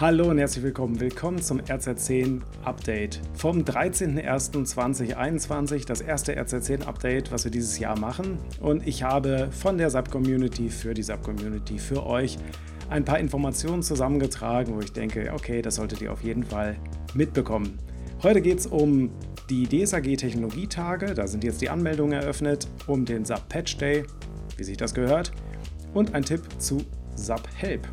Hallo und herzlich willkommen. Willkommen zum RZ10 Update vom 13.01.2021, das erste RZ10 Update, was wir dieses Jahr machen. Und ich habe von der SAP-Community für die SAP-Community für euch ein paar Informationen zusammengetragen, wo ich denke, okay, das solltet ihr auf jeden Fall mitbekommen. Heute geht es um die DSAG Technologietage, da sind jetzt die Anmeldungen eröffnet, um den SAP Patch Day, wie sich das gehört, und ein Tipp zu SAP Help.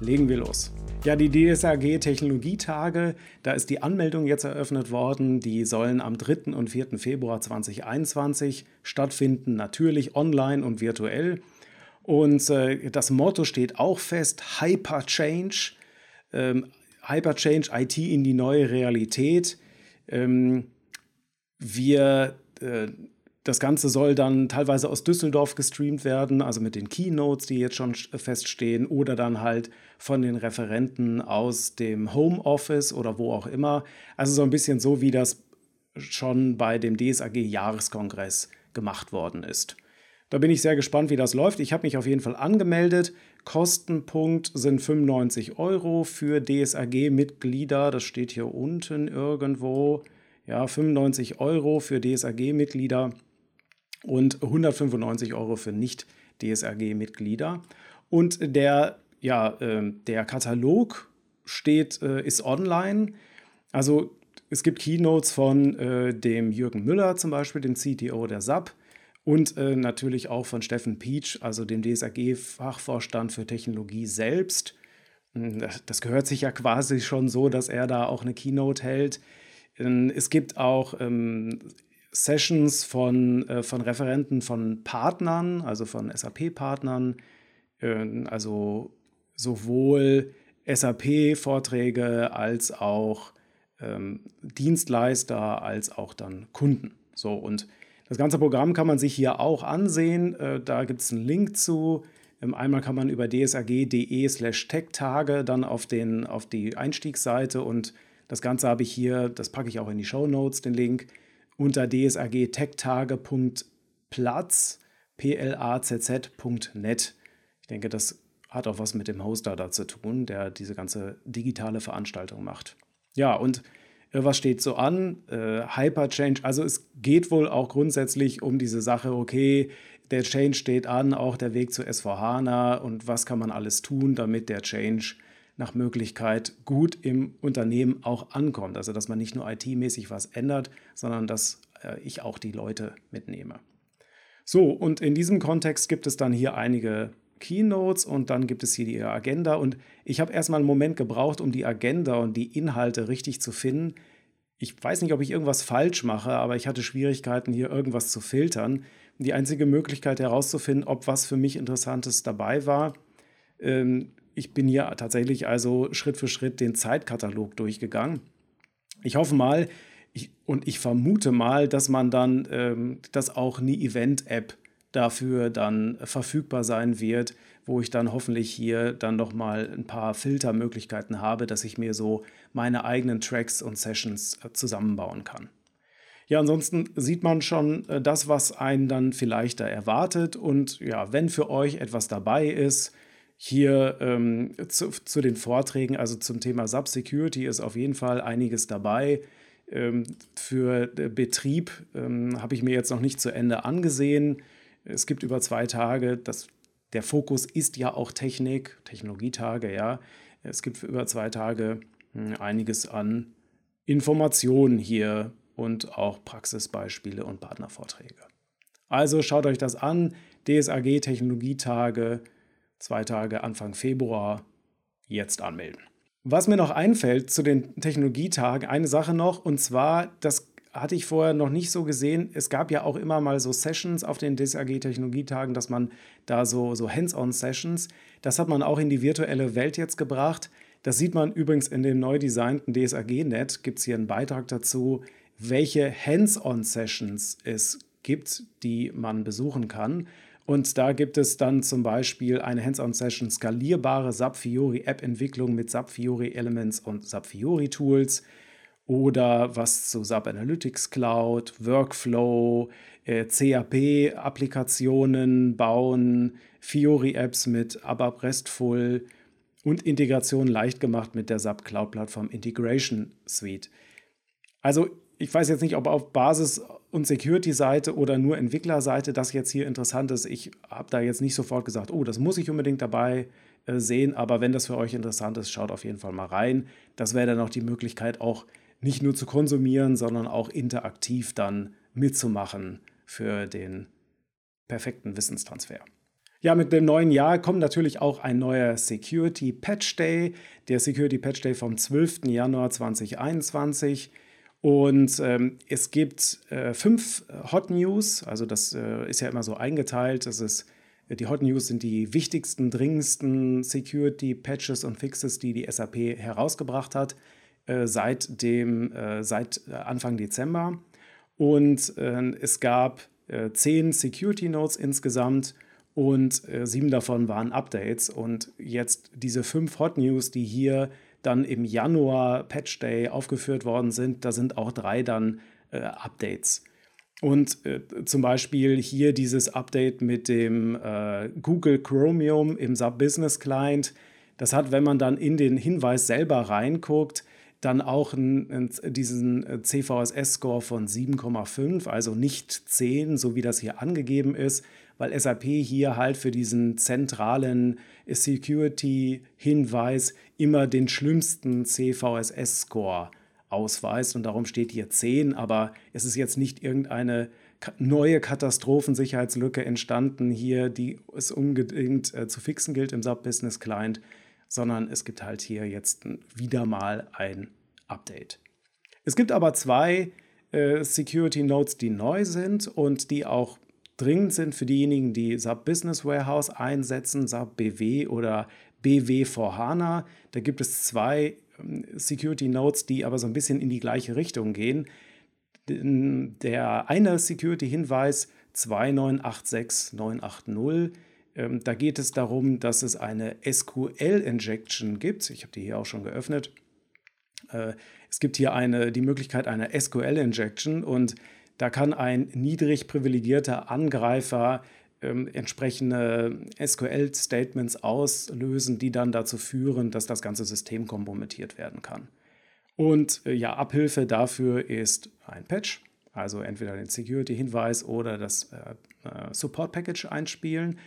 Legen wir los. Ja, die DSAG Technologietage, da ist die Anmeldung jetzt eröffnet worden. Die sollen am 3. und 4. Februar 2021 stattfinden, natürlich online und virtuell. Und äh, das Motto steht auch fest: Hyper Change. Ähm, Hyper Change IT in die neue Realität. Ähm, wir äh, das Ganze soll dann teilweise aus Düsseldorf gestreamt werden, also mit den Keynotes, die jetzt schon feststehen, oder dann halt von den Referenten aus dem Homeoffice oder wo auch immer. Also so ein bisschen so, wie das schon bei dem DSAG-Jahreskongress gemacht worden ist. Da bin ich sehr gespannt, wie das läuft. Ich habe mich auf jeden Fall angemeldet. Kostenpunkt sind 95 Euro für DSAG-Mitglieder. Das steht hier unten irgendwo. Ja, 95 Euro für DSAG-Mitglieder und 195 Euro für Nicht-DSRG-Mitglieder. Und der, ja, äh, der Katalog steht, äh, ist online. Also es gibt Keynotes von äh, dem Jürgen Müller zum Beispiel, dem CTO der SAP. Und äh, natürlich auch von Steffen Pietsch, also dem DSAG-Fachvorstand für Technologie selbst. Hm, das gehört sich ja quasi schon so, dass er da auch eine Keynote hält. Ähm, es gibt auch ähm, Sessions von, äh, von Referenten von Partnern, also von SAP-Partnern, äh, also sowohl SAP-Vorträge als auch ähm, Dienstleister, als auch dann Kunden. So, und das ganze Programm kann man sich hier auch ansehen. Äh, da gibt es einen Link zu. Ähm, einmal kann man über dsag.de slash tech-tage dann auf, den, auf die Einstiegsseite und das Ganze habe ich hier, das packe ich auch in die Show Notes, den Link unter dsag-techtage.platz. Ich denke, das hat auch was mit dem Hoster da zu tun, der diese ganze digitale Veranstaltung macht. Ja, und äh, was steht so an? Äh, Hyperchange, also es geht wohl auch grundsätzlich um diese Sache, okay, der Change steht an, auch der Weg zu SVHANA und was kann man alles tun, damit der Change nach Möglichkeit gut im Unternehmen auch ankommt. Also dass man nicht nur IT-mäßig was ändert, sondern dass äh, ich auch die Leute mitnehme. So, und in diesem Kontext gibt es dann hier einige Keynotes und dann gibt es hier die Agenda. Und ich habe erstmal einen Moment gebraucht, um die Agenda und die Inhalte richtig zu finden. Ich weiß nicht, ob ich irgendwas falsch mache, aber ich hatte Schwierigkeiten, hier irgendwas zu filtern. Die einzige Möglichkeit herauszufinden, ob was für mich Interessantes dabei war, ähm, ich bin hier tatsächlich also Schritt für Schritt den Zeitkatalog durchgegangen. Ich hoffe mal ich, und ich vermute mal, dass man dann, ähm, dass auch eine Event-App dafür dann verfügbar sein wird, wo ich dann hoffentlich hier dann nochmal ein paar Filtermöglichkeiten habe, dass ich mir so meine eigenen Tracks und Sessions äh, zusammenbauen kann. Ja, ansonsten sieht man schon äh, das, was einen dann vielleicht da erwartet. Und ja, wenn für euch etwas dabei ist, hier ähm, zu, zu, den Vorträgen, also zum Thema Subsecurity ist auf jeden Fall einiges dabei. Ähm, für Betrieb ähm, habe ich mir jetzt noch nicht zu Ende angesehen. Es gibt über zwei Tage, das, der Fokus ist ja auch Technik, Technologietage, ja. Es gibt über zwei Tage hm, einiges an Informationen hier und auch Praxisbeispiele und Partnervorträge. Also schaut euch das an. DSAG Technologietage zwei Tage Anfang Februar jetzt anmelden. Was mir noch einfällt zu den Technologietagen, eine Sache noch, und zwar, das hatte ich vorher noch nicht so gesehen. Es gab ja auch immer mal so Sessions auf den DSAG Technologietagen, dass man da so, so Hands-on-Sessions, das hat man auch in die virtuelle Welt jetzt gebracht. Das sieht man übrigens in dem neu designten DSAG-Net, gibt es hier einen Beitrag dazu, welche Hands-on-Sessions es gibt, die man besuchen kann. Und da gibt es dann zum Beispiel eine Hands-on-Session skalierbare SAP Fiori App-Entwicklung mit SAP Fiori Elements und SAP Fiori Tools oder was zu SAP Analytics Cloud, Workflow, äh, CAP-Applikationen bauen, Fiori-Apps mit ABAP RESTful und Integration leicht gemacht mit der SAP Cloud Plattform Integration Suite. Also ich weiß jetzt nicht, ob auf Basis- und Security-Seite oder nur Entwicklerseite das jetzt hier interessant ist. Ich habe da jetzt nicht sofort gesagt, oh, das muss ich unbedingt dabei äh, sehen, aber wenn das für euch interessant ist, schaut auf jeden Fall mal rein. Das wäre dann auch die Möglichkeit, auch nicht nur zu konsumieren, sondern auch interaktiv dann mitzumachen für den perfekten Wissenstransfer. Ja, mit dem neuen Jahr kommt natürlich auch ein neuer Security Patch Day, der Security Patch Day vom 12. Januar 2021. Und ähm, es gibt äh, fünf Hot News, also das äh, ist ja immer so eingeteilt. Das ist, die Hot News sind die wichtigsten, dringendsten Security Patches und Fixes, die die SAP herausgebracht hat äh, seit, dem, äh, seit äh, Anfang Dezember. Und äh, es gab zehn Security Notes insgesamt und sieben davon waren Updates. Und jetzt diese fünf Hot News, die hier dann im Januar Patch Day aufgeführt worden sind, da sind auch drei dann äh, Updates. Und äh, zum Beispiel hier dieses Update mit dem äh, Google Chromium im SAP Business Client. Das hat, wenn man dann in den Hinweis selber reinguckt, dann auch einen, diesen äh, CVSS-Score von 7,5, also nicht 10, so wie das hier angegeben ist, weil SAP hier halt für diesen zentralen Security-Hinweis immer den schlimmsten CVSS-Score ausweist. Und darum steht hier 10, aber es ist jetzt nicht irgendeine neue Katastrophensicherheitslücke entstanden hier, die es unbedingt äh, zu fixen gilt im SAP Business Client, sondern es gibt halt hier jetzt wieder mal ein Update. Es gibt aber zwei äh, Security Nodes, die neu sind und die auch dringend sind für diejenigen, die SAP Business Warehouse einsetzen, SAP BW oder BW for HANA. Da gibt es zwei ähm, Security Nodes, die aber so ein bisschen in die gleiche Richtung gehen. Der eine Security-Hinweis 2986980, ähm, da geht es darum, dass es eine SQL-Injection gibt. Ich habe die hier auch schon geöffnet. Äh, es gibt hier eine, die Möglichkeit einer SQL-Injection und da kann ein niedrig privilegierter Angreifer ähm, entsprechende SQL-Statements auslösen, die dann dazu führen, dass das ganze System kompromittiert werden kann. Und äh, ja, Abhilfe dafür ist ein Patch, also entweder den Security-Hinweis oder das äh, äh, Support-Package einspielen.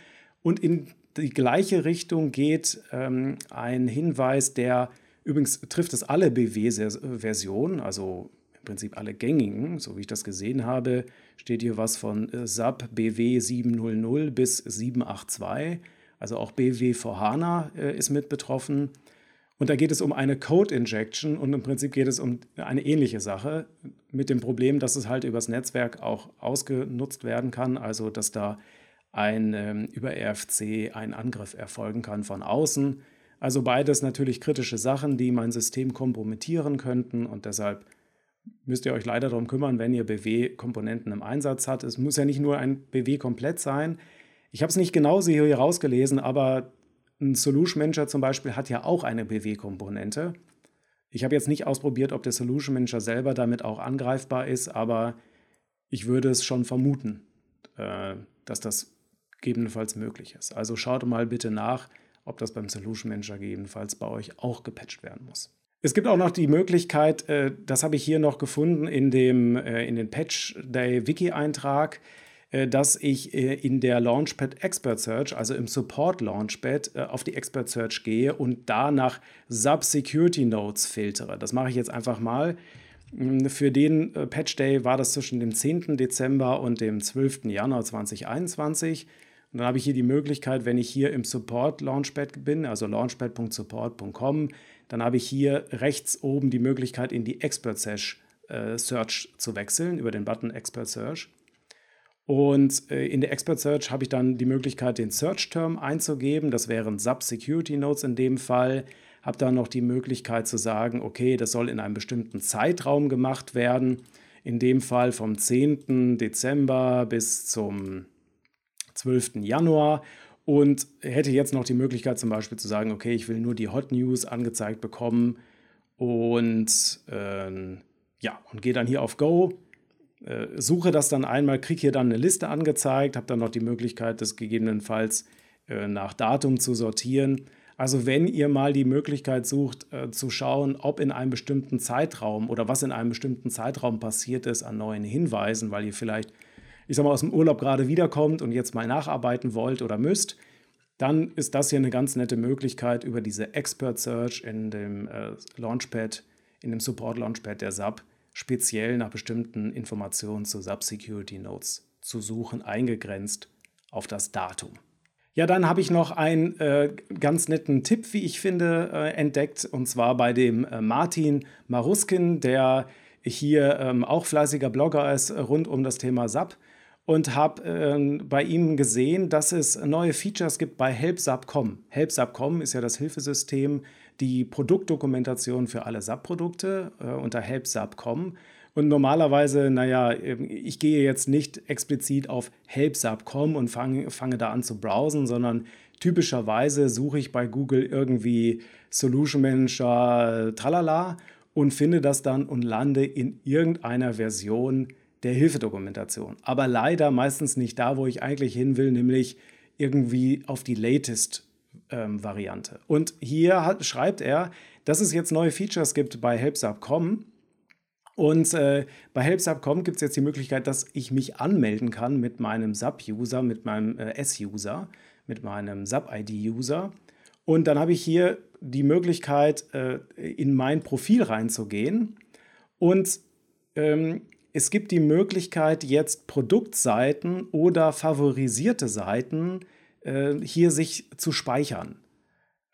Und in die gleiche Richtung geht ähm, ein Hinweis, der übrigens trifft es alle BW-Versionen, also im Prinzip alle gängigen, so wie ich das gesehen habe, steht hier was von SAP BW 700 bis 782. Also auch BW for HANA äh, ist mit betroffen. Und da geht es um eine Code Injection und im Prinzip geht es um eine ähnliche Sache mit dem Problem, dass es halt übers Netzwerk auch ausgenutzt werden kann, also dass da ein, ähm, über RFC ein Angriff erfolgen kann von außen. Also beides natürlich kritische Sachen, die mein System kompromittieren könnten und deshalb müsst ihr euch leider darum kümmern, wenn ihr BW-Komponenten im Einsatz habt. Es muss ja nicht nur ein BW komplett sein. Ich habe es nicht genauso hier rausgelesen, aber ein Solution Manager zum Beispiel hat ja auch eine BW-Komponente. Ich habe jetzt nicht ausprobiert, ob der Solution Manager selber damit auch angreifbar ist, aber ich würde es schon vermuten, äh, dass das gegebenenfalls möglich ist. Also schaut mal bitte nach, ob das beim Solution Manager gegebenenfalls bei euch auch gepatcht werden muss. Es gibt auch noch die Möglichkeit, äh, das habe ich hier noch gefunden in dem äh, in den Patch Day Wiki Eintrag, äh, dass ich in der Launchpad Expert Search, also im Support Launchpad, auf die Expert Search gehe und da nach Sub Security Notes filtere. Das mache ich jetzt einfach mal. Mm, für den Patch Day war das zwischen dem 10. Dezember und dem 12. Januar 2021. Und dann habe ich hier die Möglichkeit, wenn ich hier im Support Launchpad bin, also launchpad.support.com, dann habe ich hier rechts oben die Möglichkeit, in die Expert Search, äh, Search zu wechseln, über den Button Expert Search. Und äh, in der Expert Search habe ich dann die Möglichkeit, den Search-Term einzugeben. Das wären Sub-Security Nodes in dem Fall. Habe dann noch die Möglichkeit zu sagen, okay, das soll in einem bestimmten Zeitraum gemacht werden. In dem Fall vom 10. Dezember bis zum 12. Januar und hätte jetzt noch die Möglichkeit zum Beispiel zu sagen, okay, ich will nur die Hot News angezeigt bekommen und äh, ja, und gehe dann hier auf Go, äh, suche das dann einmal, kriege hier dann eine Liste angezeigt, habe dann noch die Möglichkeit, das gegebenenfalls äh, nach Datum zu sortieren. Also wenn ihr mal die Möglichkeit sucht äh, zu schauen, ob in einem bestimmten Zeitraum oder was in einem bestimmten Zeitraum passiert ist an neuen Hinweisen, weil ihr vielleicht, ich sag mal, aus dem Urlaub gerade wiederkommt und jetzt mal nacharbeiten wollt oder müsst, dann ist das hier eine ganz nette Möglichkeit über diese Expert Search in dem äh, Launchpad, in dem Support Launchpad der SAP speziell nach bestimmten Informationen zu SAP Security Notes zu suchen, eingegrenzt auf das Datum. Ja, dann habe ich noch einen äh, ganz netten Tipp, wie ich finde, äh, entdeckt, und zwar bei dem äh, Martin Maruskin, der hier ähm, auch fleißiger Blogger ist rund um das Thema SAP und habe äh, bei ihm gesehen, dass es neue Features gibt bei HelpSAP.com. HelpSAP.com ist ja das Hilfesystem, die Produktdokumentation für alle SAP-Produkte äh, unter HelpSAP.com. Und normalerweise, naja, ich gehe jetzt nicht explizit auf helpsub.com und fange, fange da an zu browsen, sondern typischerweise suche ich bei Google irgendwie Solution Manager, tralala und finde das dann und lande in irgendeiner Version der Hilfedokumentation. Aber leider meistens nicht da, wo ich eigentlich hin will, nämlich irgendwie auf die latest ähm, Variante. Und hier hat, schreibt er, dass es jetzt neue Features gibt bei helpsub.com und äh, bei HelpSub.com gibt es jetzt die Möglichkeit, dass ich mich anmelden kann mit meinem SAP-User, mit meinem äh, S-User, mit meinem SAP-ID-User. Und dann habe ich hier die Möglichkeit, äh, in mein Profil reinzugehen. Und ähm, es gibt die Möglichkeit, jetzt Produktseiten oder favorisierte Seiten äh, hier sich zu speichern.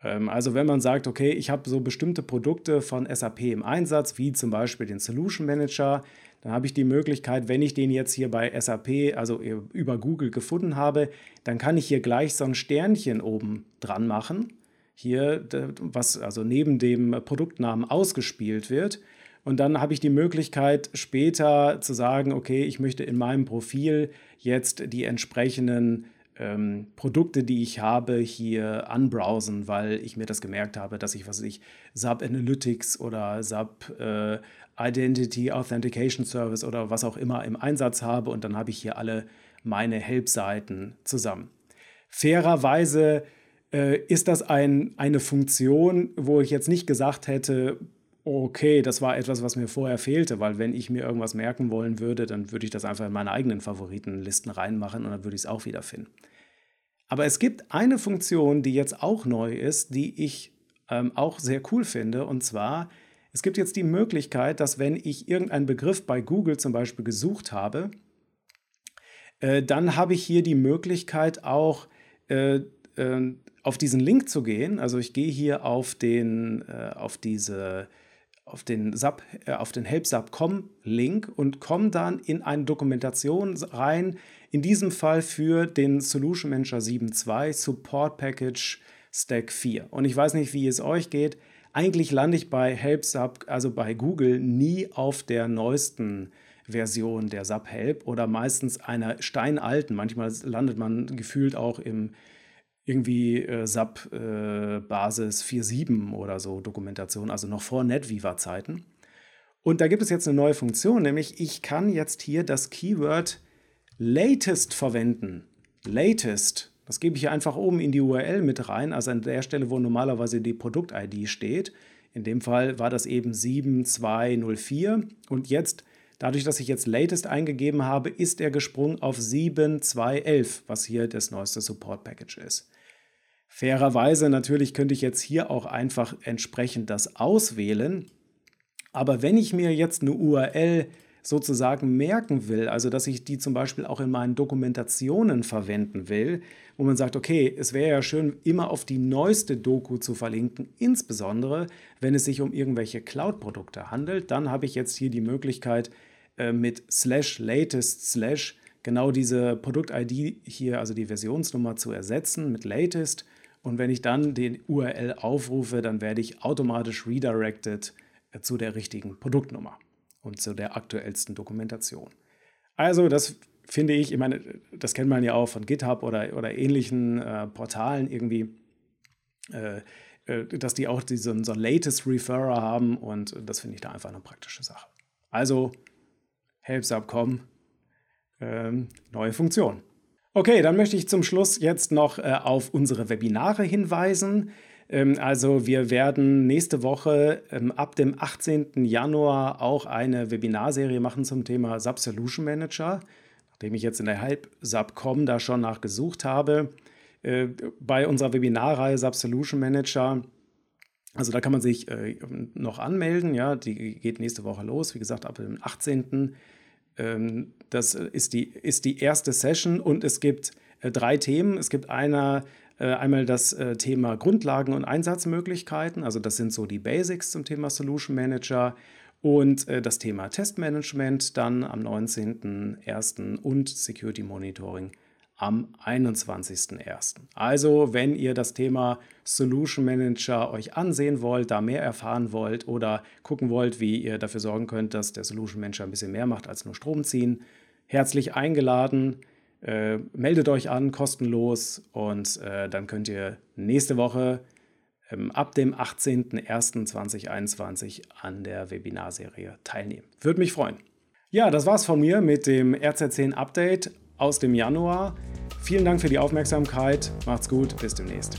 Ähm, also wenn man sagt, okay, ich habe so bestimmte Produkte von SAP im Einsatz, wie zum Beispiel den Solution Manager, dann habe ich die Möglichkeit, wenn ich den jetzt hier bei SAP, also über Google gefunden habe, dann kann ich hier gleich so ein Sternchen oben dran machen. Hier, was also neben dem Produktnamen ausgespielt wird. Und dann habe ich die Möglichkeit, später zu sagen, okay, ich möchte in meinem Profil jetzt die entsprechenden ähm, Produkte, die ich habe, hier anbrowsen, weil ich mir das gemerkt habe, dass ich, was ich, SAP Analytics oder SAP äh, Identity Authentication Service oder was auch immer im Einsatz habe und dann habe ich hier alle meine Help-Seiten zusammen. Fairerweise äh, ist das ein, eine Funktion, wo ich jetzt nicht gesagt hätte, okay, das war etwas, was mir vorher fehlte, weil wenn ich mir irgendwas merken wollen würde, dann würde ich das einfach in meine eigenen Favoritenlisten reinmachen und dann würde ich es auch wiederfinden. Aber es gibt eine Funktion, die jetzt auch neu ist, die ich ähm, auch sehr cool finde, und zwar, es gibt jetzt die Möglichkeit, dass wenn ich irgendeinen Begriff bei Google zum Beispiel gesucht habe, äh, dann habe ich hier die Möglichkeit auch äh, äh, auf diesen Link zu gehen. Also ich gehe hier auf den, äh, auf diese auf den, SAP, äh, auf den helpsub.com-Link und komme dann in eine Dokumentation rein, in diesem Fall für den Solution Manager 7.2 Support Package Stack 4. Und ich weiß nicht, wie es euch geht. Eigentlich lande ich bei HelpSub, also bei Google, nie auf der neuesten Version der SAP Help oder meistens einer steinalten. Manchmal landet man gefühlt auch im irgendwie äh, SAP äh, Basis 4.7 oder so Dokumentation, also noch vor NetViva-Zeiten. Und da gibt es jetzt eine neue Funktion, nämlich ich kann jetzt hier das Keyword latest verwenden. Latest, das gebe ich hier einfach oben in die URL mit rein, also an der Stelle, wo normalerweise die Produkt-ID steht. In dem Fall war das eben 7204 und jetzt Dadurch, dass ich jetzt Latest eingegeben habe, ist er gesprungen auf 7.2.11, was hier das neueste Support Package ist. Fairerweise natürlich könnte ich jetzt hier auch einfach entsprechend das auswählen. Aber wenn ich mir jetzt eine URL sozusagen merken will, also dass ich die zum Beispiel auch in meinen Dokumentationen verwenden will, wo man sagt, okay, es wäre ja schön, immer auf die neueste Doku zu verlinken, insbesondere wenn es sich um irgendwelche Cloud-Produkte handelt, dann habe ich jetzt hier die Möglichkeit äh, mit slash latest slash genau diese Produkt-ID hier, also die Versionsnummer zu ersetzen mit latest und wenn ich dann den URL aufrufe, dann werde ich automatisch redirected äh, zu der richtigen Produktnummer und zu der aktuellsten Dokumentation. Also das finde ich, ich meine, das kennt man ja auch von GitHub oder, oder ähnlichen äh, Portalen irgendwie, äh, äh, dass die auch diesen so Latest Referrer haben und das finde ich da einfach eine praktische Sache. Also helpsub.com, ähm, neue Funktion. Okay, dann möchte ich zum Schluss jetzt noch äh, auf unsere Webinare hinweisen. Ähm, also wir werden nächste Woche ähm, ab dem 18. Januar auch eine Webinarserie machen zum Thema Sub Solution Manager, nachdem ich jetzt in der Halb-Sub.com da schon nachgesucht habe. Äh, bei unserer Webinarreihe Sub Solution Manager also da kann man sich äh, noch anmelden, ja, die geht nächste Woche los, wie gesagt, ab dem 18. Ähm, das ist die, ist die erste Session und es gibt äh, drei Themen. Es gibt einer, äh, einmal das äh, Thema Grundlagen und Einsatzmöglichkeiten, also das sind so die Basics zum Thema Solution Manager und das Thema Testmanagement dann am 19.01. und Security Monitoring am 21.01. Also, wenn ihr das Thema Solution Manager euch ansehen wollt, da mehr erfahren wollt oder gucken wollt, wie ihr dafür sorgen könnt, dass der Solution Manager ein bisschen mehr macht als nur Strom ziehen, herzlich eingeladen. Äh, meldet euch an, kostenlos und äh, dann könnt ihr nächste Woche ähm, ab dem 18.01.2021 an der Webinarserie teilnehmen. Würde mich freuen. Ja, das war's von mir mit dem RZ10 Update aus dem Januar. Vielen Dank für die Aufmerksamkeit. Macht's gut. Bis demnächst.